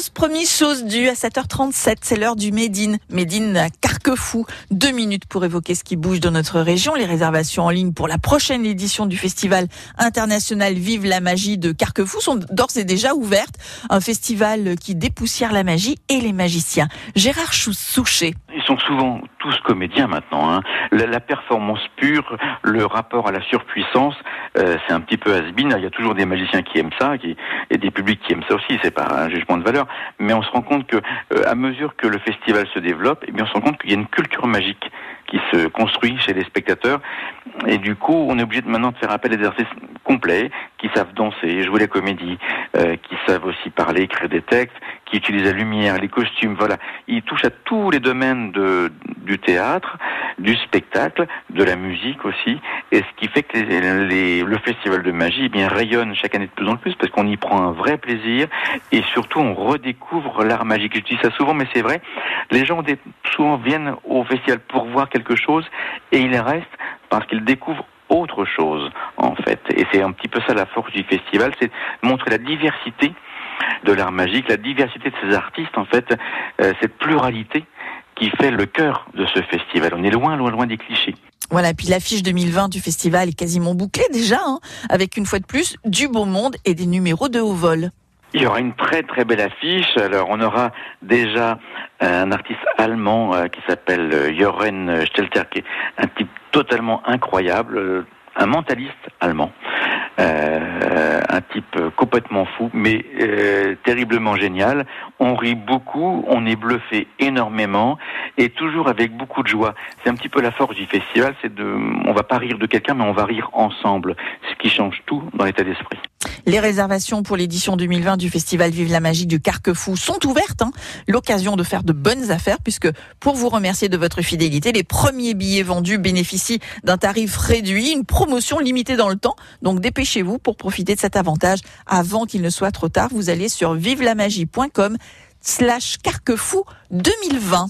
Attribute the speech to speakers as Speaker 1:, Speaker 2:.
Speaker 1: Chose chose due à 7h37, c'est l'heure du Médine. Médine à Carquefou. Deux minutes pour évoquer ce qui bouge dans notre région. Les réservations en ligne pour la prochaine édition du festival international Vive la magie de Carquefou sont d'ores et déjà ouvertes. Un festival qui dépoussière la magie et les magiciens. Gérard Souchet.
Speaker 2: Ils sont souvent tous comédiens maintenant. Hein. La, performance pure, le rapport à la surpuissance, euh, c'est un petit peu has -been. Il y a toujours des magiciens qui aiment ça qui, et des publics qui aiment ça aussi. C'est pas un jugement de valeur, mais on se rend compte que euh, à mesure que le festival se développe, eh bien on se rend compte qu'il y a une culture magique qui se construit chez les spectateurs. Et du coup, on est obligé de maintenant de faire appel à des artistes complets qui savent danser, jouer la comédie, euh, qui savent aussi parler, écrire des textes, qui utilisent la lumière, les costumes. Voilà, ils touchent à tous les domaines de, du théâtre, du spectacle, de la musique aussi. Et ce qui fait que les, le festival de magie eh bien rayonne chaque année de plus en plus parce qu'on y prend un vrai plaisir et surtout on redécouvre l'art magique. Je dis ça souvent, mais c'est vrai. Les gens souvent viennent au festival pour voir quelque chose et ils restent parce qu'ils découvrent autre chose en fait. Et c'est un petit peu ça la force du festival, c'est montrer la diversité de l'art magique, la diversité de ces artistes en fait, euh, cette pluralité qui fait le cœur de ce festival. On est loin, loin, loin des clichés.
Speaker 1: Voilà, puis l'affiche 2020 du festival est quasiment bouclée déjà, hein, avec une fois de plus du beau monde et des numéros de haut vol.
Speaker 2: Il y aura une très très belle affiche. Alors on aura déjà un artiste allemand euh, qui s'appelle euh, Joren Stelter, qui est un type totalement incroyable, euh, un mentaliste allemand. Euh, un type complètement fou, mais euh, terriblement génial. On rit beaucoup, on est bluffé énormément, et toujours avec beaucoup de joie. C'est un petit peu la force du festival, c'est de, on va pas rire de quelqu'un, mais on va rire ensemble, ce qui change tout dans l'état d'esprit.
Speaker 1: Les réservations pour l'édition 2020 du festival Vive la magie du Carquefou sont ouvertes. Hein. L'occasion de faire de bonnes affaires puisque pour vous remercier de votre fidélité, les premiers billets vendus bénéficient d'un tarif réduit, une promotion limitée dans le temps. Donc dépêchez vous pour profiter de cet avantage avant qu'il ne soit trop tard. Vous allez sur vivelamagie.com slash carquefou 2020.